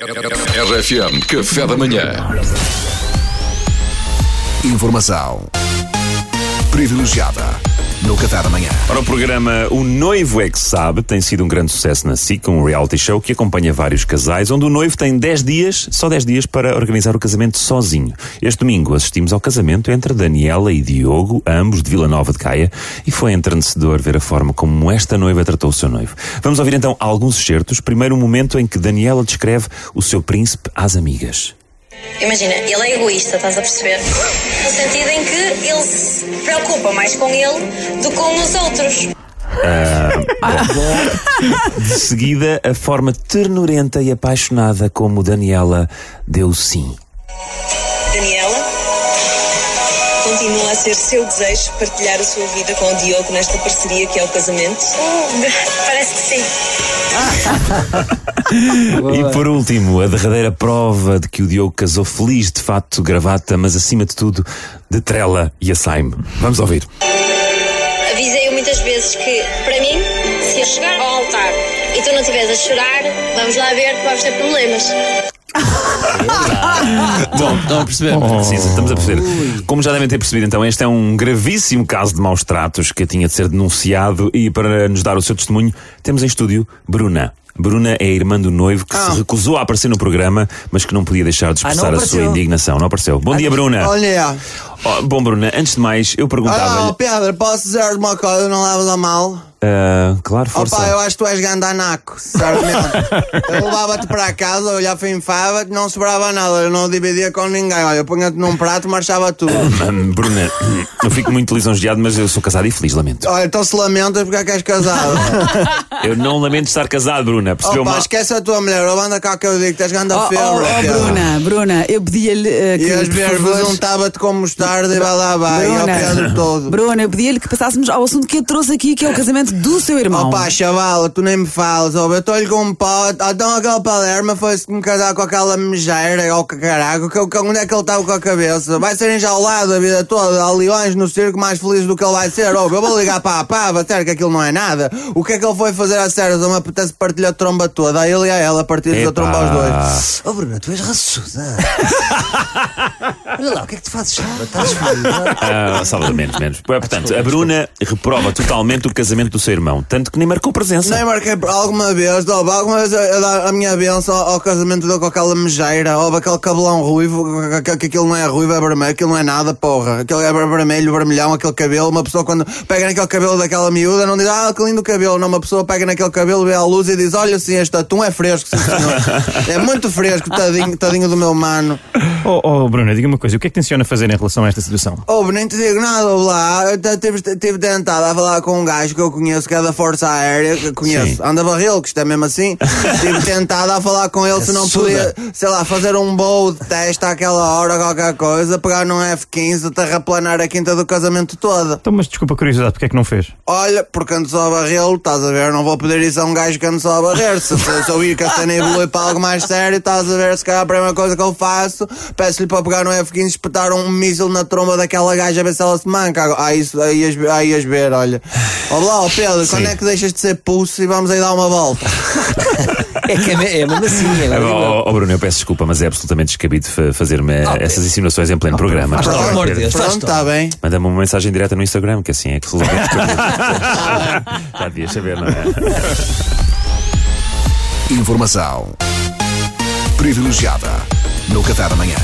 RFM Café da Manhã. Informação privilegiada no Café da Manhã. Para o programa O Noivo é que Sabe tem sido um grande sucesso na SIC, um reality show que acompanha vários casais, onde o noivo tem 10 dias, só 10 dias, para organizar o casamento sozinho. Este domingo assistimos ao casamento entre Daniela e Diogo, ambos de Vila Nova de Caia, e foi entrenecedor ver a forma como esta noiva tratou o seu noivo. Vamos ouvir então alguns excertos. Primeiro, o momento em que Daniela descreve o seu príncipe às amigas. Imagina, ele é egoísta, estás a perceber? No sentido em que ele se preocupa mais com ele do que com os outros. De seguida, a forma ternurenta e apaixonada como Daniela deu sim. Daniela, continua a ser seu desejo partilhar a sua vida com o Diogo nesta parceria que é o casamento? parece que sim. E por último, a derradeira prova de que o Diogo casou feliz de fato, gravata, mas acima de tudo, de trela e açaime. Vamos ouvir. Avisei-o muitas vezes que, para mim, se eu chegar ao altar e tu não estiveres a chorar, vamos lá ver que vamos ter problemas. Bom, estão a perceber? Sim, sim, estamos a perceber. Como já devem ter percebido, então, este é um gravíssimo caso de maus tratos que tinha de ser denunciado e para nos dar o seu testemunho, temos em estúdio Bruna. Bruna é a irmã do noivo que se recusou a aparecer no programa, mas que não podia deixar de expressar a sua apareceu. indignação. Não apareceu. Bom dia, Bruna. Olha, Oh, bom, Bruna, antes de mais, eu ah, perguntava-lhe. Pedro, posso dizer uma coisa, não leves a mal? Ah, claro, força. Opa, eu acho que tu és gandanaco, sinceramente. eu levava-te para casa, olhava e enfava não sobrava nada, eu não dividia com ninguém. Olha, eu punha-te num prato, marchava tudo. Hum, Bruna, eu fico muito lisonjeado, mas eu sou casado e feliz, lamento. Olha, então se lamentas porque é que és casado. Eu não lamento estar casado, Bruna. Percebeu Opa, mal? esquece a tua mulher, ou anda cá que eu digo, tens ganda Oh, febre. oh, oh. Bruna, Bruna, eu pedia-lhe uh, que. Por ver, favor- juntava-te com mostarda e vai lá, vai, e ao todo. Bruna, eu pedia-lhe que passássemos ao assunto que eu trouxe aqui, que é o casamento do seu irmão. Opa, chaval, tu nem me falas, ó, eu estou-lhe com um pau. Então aquele Palermo foi-se me casar com aquela mejeira, ou que caralho, que, que, onde é que ele estava com a cabeça? Vai ser enjaulado a vida toda, há leões no circo mais feliz do que ele vai ser, ó, eu vou ligar para a pava, sério que aquilo não é nada. O que é que ele foi fazer a sério? Não me apetece partilhar a tromba toda, a ele e a ela, partir a Epá. tromba aos dois. Oh Bruno, tu és raçuda. Olha lá, o que é que tu fazes? Estás feliz? Ah, salva menos, menos. É, Portanto, a Bruna reprova totalmente o casamento do seu irmão, tanto que nem marcou presença. Nem marquei alguma vez, ó, alguma vez a, a dar a minha benção ao, ao casamento dele com aquela mejeira, ou aquele cabelão ruivo, que, que, aquilo não é ruivo, é vermelho, aquilo não é nada, porra. Aquilo é vermelho, vermelhão, aquele cabelo. Uma pessoa quando pega naquele cabelo daquela miúda não diz, ah, que lindo cabelo. Não, uma pessoa pega naquele cabelo, vê a luz e diz, olha sim, este atum é fresco, sim senhor. é muito fresco, tadinho, tadinho do meu mano. Oh, oh Bruna, diga uma coisa, o que é que tenciona fazer em relação a esta situação? Ouve, nem te digo nada, lá. Eu tentado a falar com um gajo que eu conheço, que é da Força Aérea, que conheço, Sim. anda barril, que isto é mesmo assim. tive tentado a falar com ele se não podia, sei lá, fazer um voo de teste àquela hora, qualquer coisa, pegar num F-15, terraplanar a quinta do casamento toda. Então, mas desculpa a curiosidade, porque é que não fez? Olha, porque ando só a barril, estás a ver? Não vou pedir isso a um gajo que anda só a barrer. Se, se, se eu vir que a cena evolui para algo mais sério, estás a ver? Se calhar a primeira coisa que eu faço, peço-lhe para pegar no F-15 e espetar um míssil na tromba daquela gaja a ver se ela se manca. Ah, isso, aí ias, aí ias ver, olha. Olá, ó Pedro, quando é que deixas de ser pulso e vamos aí dar uma volta? É que é, é mesmo assim. Ah, Agora, Oh, oh, Bruno, eu peço desculpa, mas é absolutamente descabido fa- fazer-me essas insinuações em pleno programa. faz Está pelo bem, amor de? Deus. Pronto, está bem. Manda-me uma mensagem direta no Instagram, que assim é que se resolve. Já devias saber, não é? Informação privilegiada no Café da Manhã.